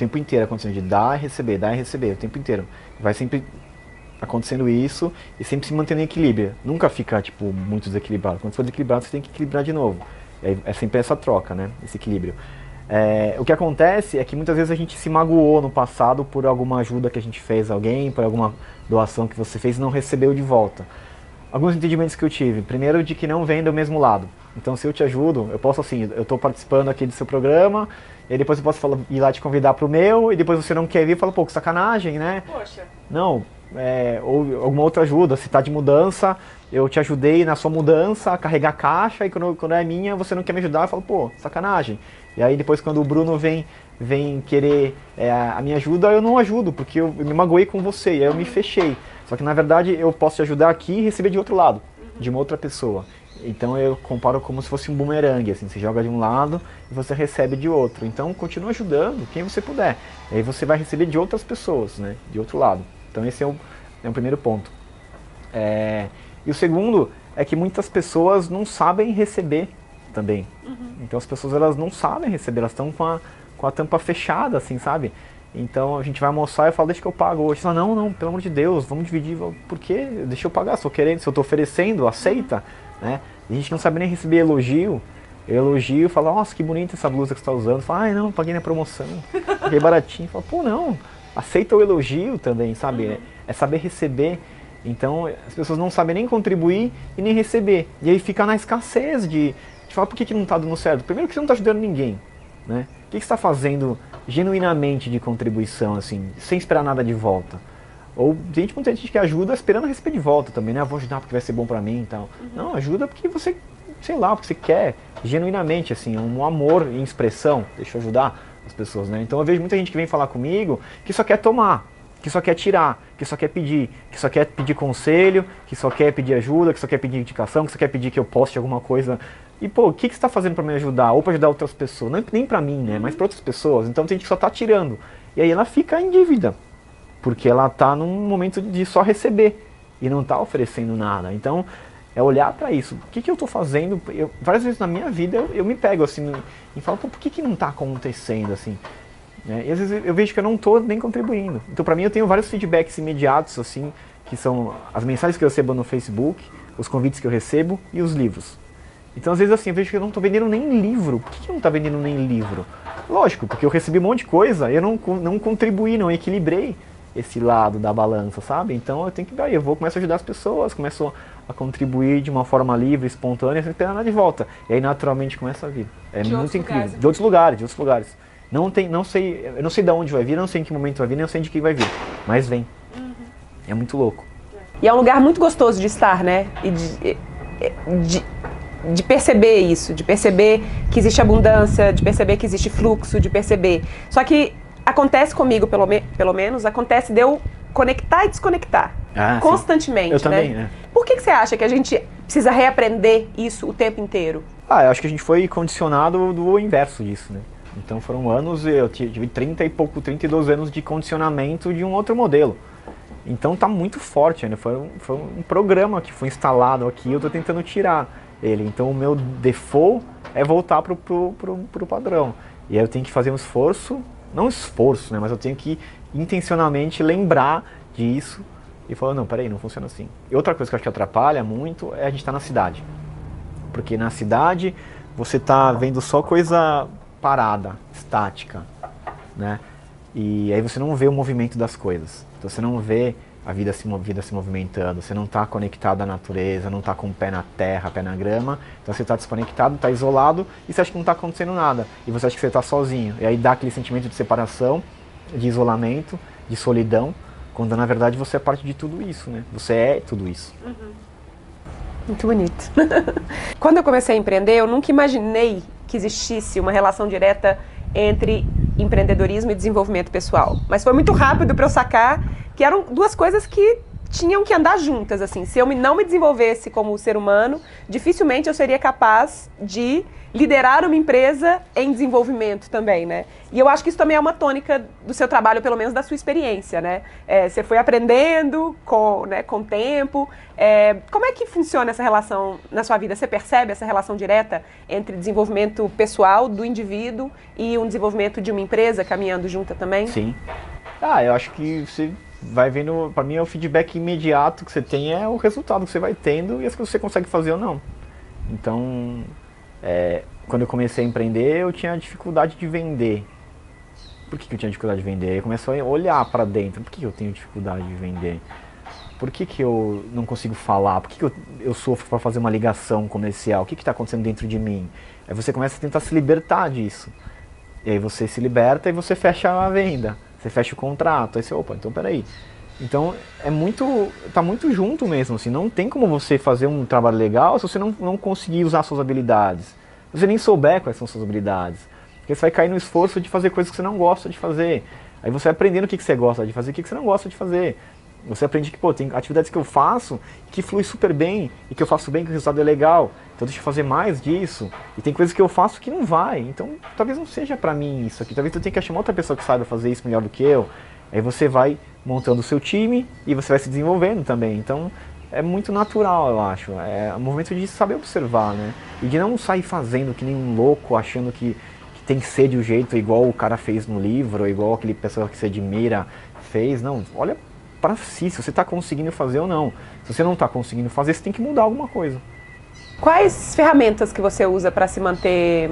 Tempo inteiro acontecendo de dar e receber, dar e receber, o tempo inteiro. Vai sempre acontecendo isso e sempre se mantendo em equilíbrio. Nunca fica, tipo, muito desequilibrado. Quando for desequilibrado, você tem que equilibrar de novo. É, é sempre essa troca, né? Esse equilíbrio. É, o que acontece é que muitas vezes a gente se magoou no passado por alguma ajuda que a gente fez a alguém, por alguma doação que você fez e não recebeu de volta. Alguns entendimentos que eu tive. Primeiro, de que não vem do mesmo lado. Então, se eu te ajudo, eu posso assim, eu estou participando aqui do seu programa, e depois eu posso falar, ir lá te convidar para o meu, e depois você não quer vir e fala, pô, que sacanagem, né? Poxa. Não, é, ou alguma outra ajuda. Se está de mudança, eu te ajudei na sua mudança a carregar a caixa, e quando, quando é minha, você não quer me ajudar, eu falo, pô, sacanagem. E aí depois quando o Bruno vem, vem querer é, a minha ajuda, eu não ajudo, porque eu, eu me magoei com você, e aí eu me fechei. Só que na verdade eu posso te ajudar aqui e receber de outro lado, de uma outra pessoa. Então eu comparo como se fosse um bumerangue, assim, você joga de um lado e você recebe de outro. Então continua ajudando quem você puder. E aí você vai receber de outras pessoas, né, de outro lado. Então esse é o, é o primeiro ponto. É, e o segundo é que muitas pessoas não sabem receber também. Então as pessoas elas não sabem receber, elas estão com a, com a tampa fechada, assim, sabe? Então a gente vai almoçar e eu falo, deixa que eu pago hoje. Fala, não, não, pelo amor de Deus, vamos dividir. Por quê? Deixa eu pagar, se eu querendo, se eu estou oferecendo, aceita. Né? A gente não sabe nem receber elogio. Eu elogio e falo, nossa, que bonita essa blusa que você está usando. Fala, ai não, paguei na promoção, paguei baratinho. Fala, pô, não, aceita o elogio também, sabe? É, é saber receber. Então as pessoas não sabem nem contribuir e nem receber. E aí fica na escassez de, de falar por que, que não está dando certo. Primeiro que você não está ajudando ninguém. Né? O que, que você está fazendo genuinamente de contribuição, assim, sem esperar nada de volta? Ou gente, muita gente que ajuda esperando receber de volta também, né? Ah, vou ajudar porque vai ser bom pra mim e tal. Não, ajuda porque você sei lá, porque você quer genuinamente, assim, um amor em expressão, deixa eu ajudar as pessoas, né? Então eu vejo muita gente que vem falar comigo que só quer tomar, que só quer tirar, que só quer pedir, que só quer pedir conselho, que só quer pedir ajuda, que só quer pedir indicação, que só quer pedir que eu poste alguma coisa. E pô, o que, que você está fazendo para me ajudar? Ou para ajudar outras pessoas? Não, nem para mim, né? Mas para outras pessoas. Então tem gente que só está tirando. E aí ela fica em dívida, porque ela está num momento de só receber e não está oferecendo nada. Então é olhar para isso. O que, que eu estou fazendo? Eu, várias vezes na minha vida eu, eu me pego assim e falo, por que, que não está acontecendo assim? Né? E às vezes eu vejo que eu não estou nem contribuindo. Então para mim eu tenho vários feedbacks imediatos assim, que são as mensagens que eu recebo no Facebook, os convites que eu recebo e os livros. Então às vezes assim eu vejo que eu não estou vendendo nem livro. Por que, que eu não está vendendo nem livro? Lógico, porque eu recebi um monte de coisa, eu não, não contribuí, não equilibrei esse lado da balança, sabe? Então eu tenho que aí eu vou começar a ajudar as pessoas, começo a contribuir de uma forma livre, espontânea, sem ter nada de volta. E aí naturalmente começa a vir. É de muito incrível. Lugares. De outros lugares, de outros lugares. Não tem, não sei, eu não sei de onde vai vir, não sei em que momento vai vir, não sei de quem vai vir, mas vem. Uhum. É muito louco. E é um lugar muito gostoso de estar, né? E de, de, de perceber isso, de perceber que existe abundância, de perceber que existe fluxo, de perceber. Só que acontece comigo, pelo, me, pelo menos, acontece de eu conectar e desconectar. Ah, constantemente. Eu né? também, né? Por que, que você acha que a gente precisa reaprender isso o tempo inteiro? Ah, eu acho que a gente foi condicionado do inverso disso, né? Então foram anos, eu tive 30 e pouco, 32 anos de condicionamento de um outro modelo. Então tá muito forte, né? Foi um, foi um programa que foi instalado aqui, eu estou tentando tirar ele. Então o meu default é voltar pro, pro padrão. E aí eu tenho que fazer um esforço não esforço, né, mas eu tenho que intencionalmente lembrar disso e falar, não, peraí, não funciona assim. E outra coisa que eu acho que atrapalha muito é a gente estar tá na cidade. Porque na cidade você está vendo só coisa parada, estática, né? E aí você não vê o movimento das coisas. Então você não vê a vida se, vida se movimentando, você não está conectado à natureza, não está com o pé na terra, pé na grama, então você está desconectado, está isolado e você acha que não está acontecendo nada. E você acha que você está sozinho. E aí dá aquele sentimento de separação, de isolamento, de solidão, quando na verdade você é parte de tudo isso, né? Você é tudo isso. Uhum. Muito bonito. quando eu comecei a empreender, eu nunca imaginei que existisse uma relação direta entre empreendedorismo e desenvolvimento pessoal. Mas foi muito rápido para eu sacar que eram duas coisas que tinham que andar juntas, assim. Se eu não me desenvolvesse como ser humano, dificilmente eu seria capaz de liderar uma empresa em desenvolvimento também, né? E eu acho que isso também é uma tônica do seu trabalho, pelo menos da sua experiência, né? É, você foi aprendendo com, né, com o tempo. É, como é que funciona essa relação na sua vida? Você percebe essa relação direta entre desenvolvimento pessoal do indivíduo e um desenvolvimento de uma empresa caminhando junta também? Sim. Ah, eu acho que você vai vendo, para mim é o feedback imediato que você tem é o resultado que você vai tendo e as coisas que você consegue fazer ou não. Então, é, quando eu comecei a empreender, eu tinha dificuldade de vender. Por que, que eu tinha dificuldade de vender? Eu comecei a olhar para dentro. Por que, que eu tenho dificuldade de vender? Por que, que eu não consigo falar? Por que, que eu, eu sofro para fazer uma ligação comercial? O que está acontecendo dentro de mim? Aí você começa a tentar se libertar disso. E aí você se liberta e você fecha a venda. Você fecha o contrato, aí você, opa, então peraí. Então é muito. tá muito junto mesmo, assim, não tem como você fazer um trabalho legal se você não, não conseguir usar suas habilidades. Se você nem souber quais são suas habilidades. Porque você vai cair no esforço de fazer coisas que você não gosta de fazer. Aí você vai aprendendo o que, que você gosta de fazer e o que, que você não gosta de fazer. Você aprende que, pô, tem atividades que eu faço que flui super bem e que eu faço bem, que o resultado é legal. Então deixa eu fazer mais disso. E tem coisas que eu faço que não vai. Então talvez não seja para mim isso aqui. Talvez eu tenha que achar uma outra pessoa que saiba fazer isso melhor do que eu. Aí você vai montando o seu time e você vai se desenvolvendo também. Então é muito natural, eu acho. É um movimento de saber observar, né? E de não sair fazendo que nem um louco, achando que, que tem que ser de um jeito igual o cara fez no livro, ou igual aquele pessoa que você admira fez. Não, olha para si, se você está conseguindo fazer ou não. Se você não está conseguindo fazer, você tem que mudar alguma coisa. Quais ferramentas que você usa para se manter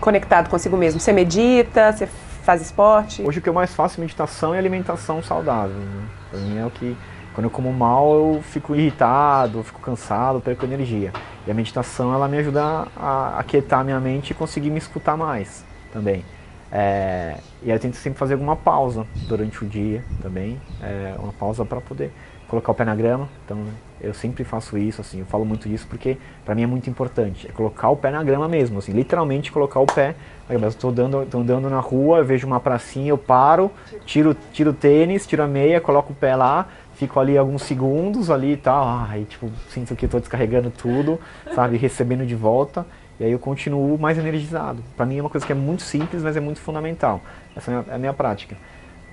conectado consigo mesmo? Você medita? Você faz esporte? Hoje o que eu mais faço é meditação e alimentação saudável. Né? Para mim é o que quando eu como mal eu fico irritado, eu fico cansado, perco energia. E a meditação ela me ajuda a aquietar minha mente e conseguir me escutar mais também. É, e eu tento sempre fazer alguma pausa durante o dia também, é, uma pausa para poder colocar o pé na grama. Então eu sempre faço isso, assim, eu falo muito disso porque para mim é muito importante. É colocar o pé na grama mesmo, assim, literalmente colocar o pé. Eu estou dando, tô andando na rua, eu vejo uma pracinha, eu paro, tiro, tiro o tênis, tiro a meia, coloco o pé lá, fico ali alguns segundos ali e tal, aí tipo, sinto que estou descarregando tudo, sabe, recebendo de volta, e aí eu continuo mais energizado. Para mim é uma coisa que é muito simples, mas é muito fundamental. Essa é a minha, é a minha prática.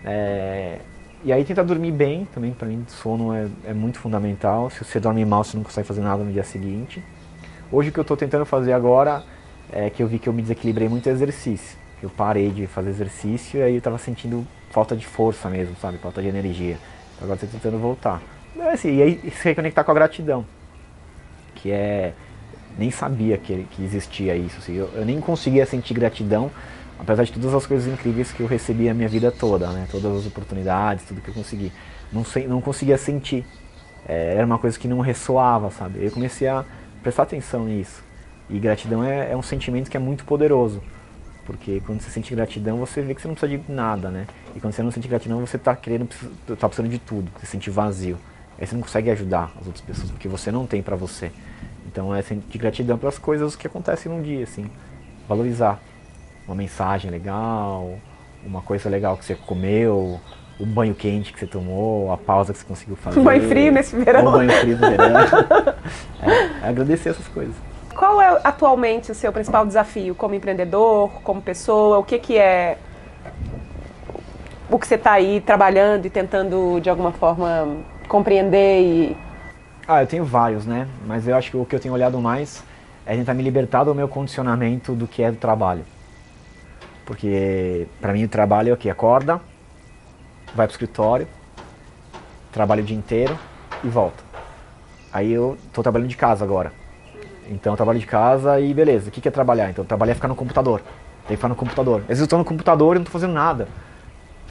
É, e aí tentar dormir bem também, para mim sono é, é, muito fundamental. Se você dorme mal, você não consegue fazer nada no dia seguinte. Hoje o que eu estou tentando fazer agora é que eu vi que eu me desequilibrei muito exercício. Eu parei de fazer exercício e aí eu estava sentindo falta de força mesmo, sabe? Falta de energia. Agora estou tentando voltar. É assim, e aí se reconectar com a gratidão. Que é. Nem sabia que, que existia isso. Assim, eu, eu nem conseguia sentir gratidão apesar de todas as coisas incríveis que eu recebi a minha vida toda, né? Todas as oportunidades, tudo que eu consegui. Não, sei, não conseguia sentir. É, era uma coisa que não ressoava, sabe? Eu comecei a prestar atenção nisso. E gratidão é, é um sentimento que é muito poderoso. Porque quando você sente gratidão, você vê que você não precisa de nada, né? E quando você não sente gratidão, você está querendo, tá precisando de tudo. Você se sente vazio. Aí você não consegue ajudar as outras pessoas, porque você não tem para você. Então é sentir gratidão pelas coisas que acontecem num dia, assim. Valorizar uma mensagem legal, uma coisa legal que você comeu, o banho quente que você tomou, a pausa que você conseguiu fazer. Um banho frio nesse verão. Um banho frio no verão. é, é agradecer essas coisas. Qual é atualmente o seu principal desafio como empreendedor, como pessoa? O que, que é o que você está aí trabalhando e tentando de alguma forma compreender e... Ah, eu tenho vários, né? Mas eu acho que o que eu tenho olhado mais é tentar me libertar do meu condicionamento do que é do trabalho. Porque para mim o trabalho é o que? Acorda, vai pro escritório, trabalha o dia inteiro e volta. Aí eu tô trabalhando de casa agora. Então eu trabalho de casa e beleza, o que, que é trabalhar? Então trabalhar é ficar no computador. Tem que ficar no computador. Às vezes eu tô no computador e não tô fazendo nada.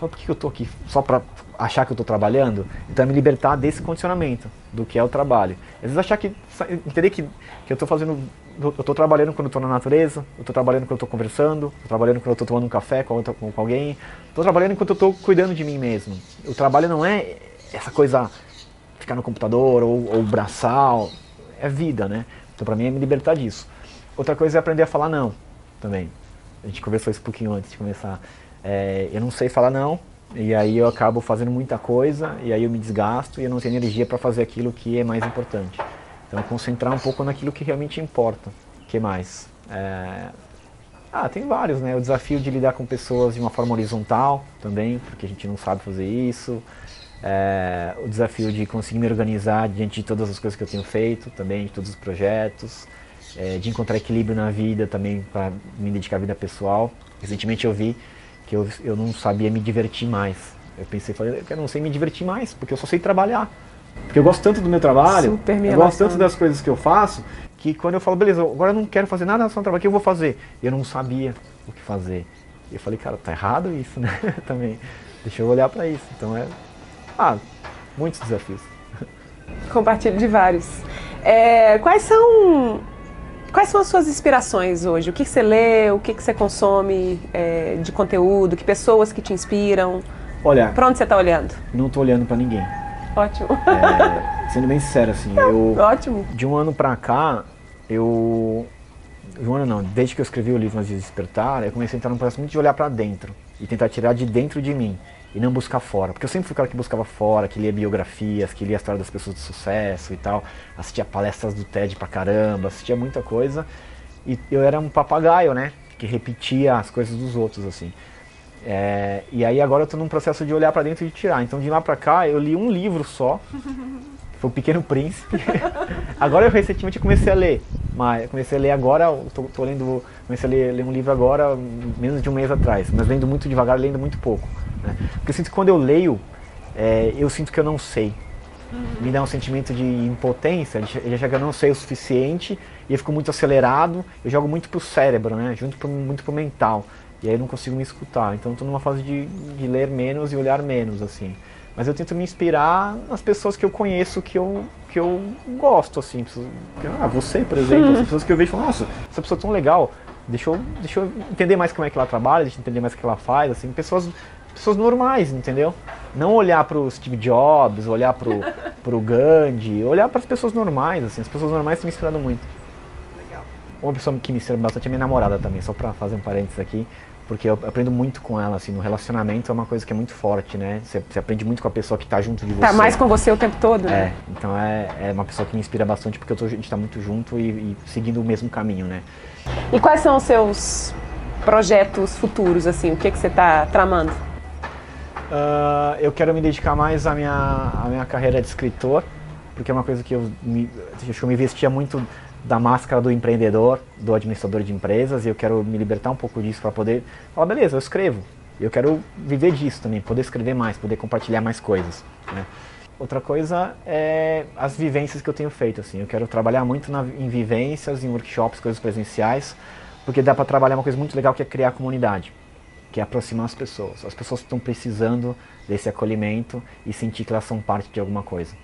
Só por que eu tô aqui? Só pra achar que eu tô trabalhando? Então é me libertar desse condicionamento do que é o trabalho. Às vezes achar que. Entender que, que eu tô fazendo eu estou trabalhando quando estou na natureza, eu estou trabalhando quando eu estou conversando, estou trabalhando quando eu estou tomando um café com, com, com alguém, estou trabalhando enquanto eu estou cuidando de mim mesmo. O trabalho não é essa coisa ficar no computador ou, ou braçal, é vida, né? Então para mim é me libertar disso. Outra coisa é aprender a falar não também. A gente conversou isso um pouquinho antes de começar. É, eu não sei falar não, e aí eu acabo fazendo muita coisa, e aí eu me desgasto e eu não tenho energia para fazer aquilo que é mais importante. Então concentrar um pouco naquilo que realmente importa. O que mais? É... Ah, tem vários, né? O desafio de lidar com pessoas de uma forma horizontal também, porque a gente não sabe fazer isso. É... O desafio de conseguir me organizar diante de todas as coisas que eu tenho feito, também de todos os projetos. É... de encontrar equilíbrio na vida também para me dedicar à vida pessoal. Recentemente eu vi que eu, eu não sabia me divertir mais. Eu pensei, falei, eu não sei me divertir mais, porque eu só sei trabalhar. Porque eu gosto tanto do meu trabalho, Super eu gosto tanto das coisas que eu faço, que quando eu falo, beleza, agora eu não quero fazer nada relacionado ao trabalho, o que eu vou fazer? Eu não sabia o que fazer. Eu falei, cara, tá errado isso, né? Também. Deixa eu olhar para isso. Então é. Ah, muitos desafios. Compartilho de vários. É, quais são. Quais são as suas inspirações hoje? O que, que você lê? O que, que você consome é, de conteúdo? Que pessoas que te inspiram? Olha. Pra onde você está olhando? Não estou olhando para ninguém. Ótimo. É, sendo bem sincero, assim, eu. Ótimo. De um ano pra cá, eu. De um ano não, desde que eu escrevi o livro Mas de Despertar, eu comecei a entrar num processo muito de olhar para dentro e tentar tirar de dentro de mim e não buscar fora. Porque eu sempre fui o cara que buscava fora, que lia biografias, que lia a história das pessoas de sucesso e tal, assistia palestras do TED pra caramba, assistia muita coisa. E eu era um papagaio, né? Que repetia as coisas dos outros, assim. É, e aí agora eu estou num processo de olhar para dentro e de tirar. Então de lá para cá eu li um livro só, foi o Pequeno Príncipe. agora eu recentemente comecei a ler, mas comecei a ler agora, tô, tô lendo, comecei a ler, ler, um livro agora, menos de um mês atrás, mas lendo muito devagar, lendo muito pouco. Né? Porque eu sinto que quando eu leio, é, eu sinto que eu não sei. Me dá um sentimento de impotência, de já que eu não sei o suficiente, e eu fico muito acelerado, eu jogo muito pro cérebro, né? Junto pro, muito pro mental. E aí eu não consigo me escutar. Então estou numa fase de, de ler menos e olhar menos, assim. Mas eu tento me inspirar nas pessoas que eu conheço, que eu, que eu gosto, assim. Ah, você, por exemplo, as pessoas que eu vejo e falo, nossa, essa pessoa é tão legal, deixa eu, deixa eu entender mais como é que ela trabalha, deixa eu entender mais o que ela faz, assim. Pessoas pessoas normais, entendeu? Não olhar para o Steve Jobs, olhar para o Gandhi, olhar para as pessoas normais, assim, as pessoas normais têm me inspirado muito. Legal. Uma pessoa que me inspira bastante é minha namorada também, só para fazer um parênteses aqui, porque eu aprendo muito com ela, assim, no relacionamento é uma coisa que é muito forte, né? Você, você aprende muito com a pessoa que está junto de você. Tá mais com você o tempo todo, né? É, então é, é uma pessoa que me inspira bastante porque tô, a gente está muito junto e, e seguindo o mesmo caminho, né? E quais são os seus projetos futuros, assim? O que, que você está tramando? Uh, eu quero me dedicar mais à minha, à minha carreira de escritor, porque é uma coisa que eu me, acho que eu me vestia muito da máscara do empreendedor, do administrador de empresas, e eu quero me libertar um pouco disso para poder falar, beleza, eu escrevo. Eu quero viver disso também, poder escrever mais, poder compartilhar mais coisas. Né? Outra coisa é as vivências que eu tenho feito. Assim. Eu quero trabalhar muito na, em vivências, em workshops, coisas presenciais, porque dá para trabalhar uma coisa muito legal que é criar comunidade, que é aproximar as pessoas. As pessoas estão precisando desse acolhimento e sentir que elas são parte de alguma coisa.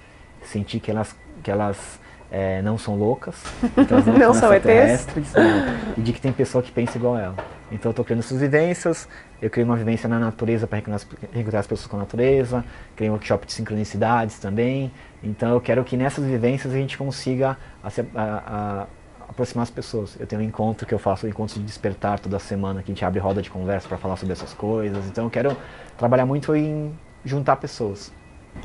Sentir que elas, que elas é, não são loucas, elas não, não são ETs, e de que tem pessoa que pensa igual a ela. Então eu estou criando essas vivências, eu criei uma vivência na natureza para reencontrar as pessoas com a natureza, criei um workshop de sincronicidades também. Então eu quero que nessas vivências a gente consiga a, a, a, aproximar as pessoas. Eu tenho um encontro que eu faço, um encontro de despertar toda semana, que a gente abre roda de conversa para falar sobre essas coisas. Então eu quero trabalhar muito em juntar pessoas.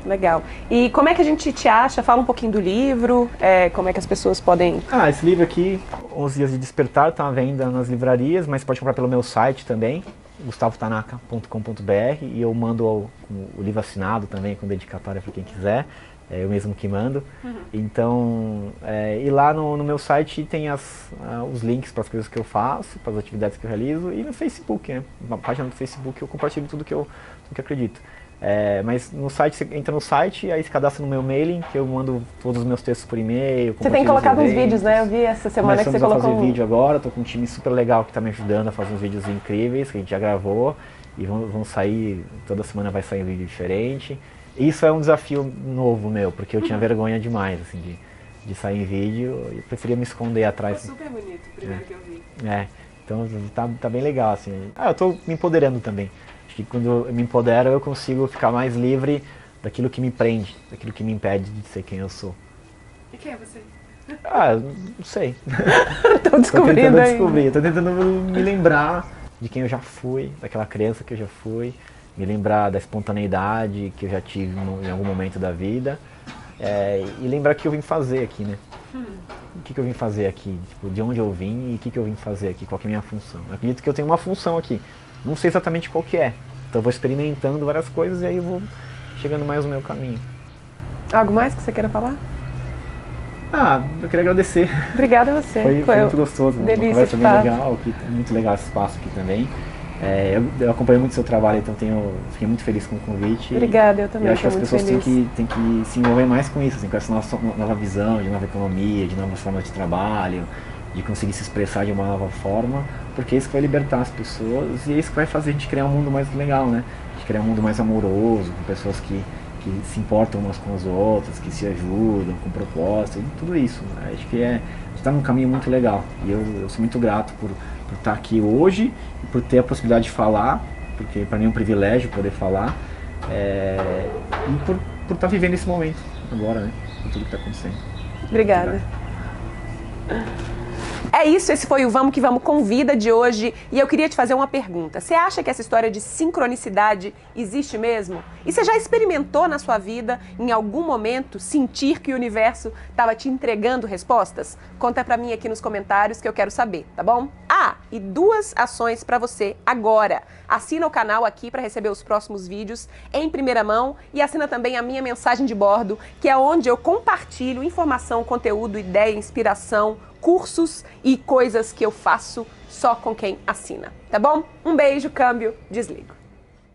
Legal. E como é que a gente te acha? Fala um pouquinho do livro, é, como é que as pessoas podem... Ah, esse livro aqui, 11 Dias de Despertar, está à venda nas livrarias, mas pode comprar pelo meu site também, gustavotanaka.com.br e eu mando o, o, livro assinado também com dedicatória para quem quiser, é eu mesmo que mando. Uhum. Então, é, e lá no, no, meu site tem as, uh, os links para as coisas que eu faço, para as atividades que eu realizo e no Facebook, né? Na página do Facebook eu compartilho tudo que eu, tudo que eu acredito. É, mas no site, você entra no site, aí se cadastra no meu mailing, que eu mando todos os meus textos por e-mail. Você tem colocado uns vídeos, né? Eu vi essa semana que você colocou. a fazer vídeo agora, tô com um time super legal que está me ajudando a fazer uns vídeos incríveis, que a gente já gravou. E vão, vão sair, toda semana vai sair um vídeo diferente. Isso é um desafio novo meu, porque eu tinha vergonha demais, assim, de, de sair em vídeo. Eu preferia me esconder atrás. Foi super bonito, o primeiro é. que eu vi. É, então tá, tá bem legal, assim. Ah, eu tô me empoderando também que quando eu me empodero eu consigo ficar mais livre daquilo que me prende, daquilo que me impede de ser quem eu sou. E quem é você? Ah, não sei. Tô descobrindo tô tentando descobrir, tô tentando me lembrar de quem eu já fui, daquela criança que eu já fui, me lembrar da espontaneidade que eu já tive em algum momento da vida é, e lembrar o que eu vim fazer aqui, né? Hum. O que, que, eu vim fazer aqui, tipo, de onde eu vim e o que, que eu vim fazer aqui, qual é a minha função. Eu acredito que eu tenho uma função aqui, não sei exatamente qual que é. Então eu vou experimentando várias coisas e aí eu vou chegando mais no meu caminho. Algo mais que você queira falar? Ah, eu queria agradecer. Obrigada a você. Foi, foi muito gostoso, conversa bem legal, aqui, muito legal esse espaço aqui também. É, eu, eu, acompanho muito o seu trabalho, então tenho, fiquei muito feliz com o convite. Obrigada, eu também. Eu acho que as pessoas têm que, têm que se envolver mais com isso, assim, com essa nossa, nova visão de nova economia, de novas formas de trabalho, de conseguir se expressar de uma nova forma, porque é isso que vai libertar as pessoas e é isso que vai fazer a gente criar um mundo mais legal, né? A gente criar um mundo mais amoroso, com pessoas que, que se importam umas com as outras, que se ajudam, com propósito, tudo isso. Né? Acho que é, está num caminho muito legal e eu, eu sou muito grato por, por estar aqui hoje e por ter a possibilidade de falar, porque para mim é um privilégio poder falar é, e por, por estar vivendo esse momento agora, né? Com tudo que está acontecendo. Obrigada. É isso, esse foi o Vamos que Vamos Convida de hoje. E eu queria te fazer uma pergunta. Você acha que essa história de sincronicidade existe mesmo? E você já experimentou na sua vida, em algum momento, sentir que o universo estava te entregando respostas? Conta pra mim aqui nos comentários que eu quero saber, tá bom? Ah, e duas ações para você agora. Assina o canal aqui para receber os próximos vídeos em primeira mão e assina também a minha mensagem de bordo, que é onde eu compartilho informação, conteúdo, ideia, inspiração, cursos e coisas que eu faço só com quem assina, tá bom? Um beijo, câmbio, desligo.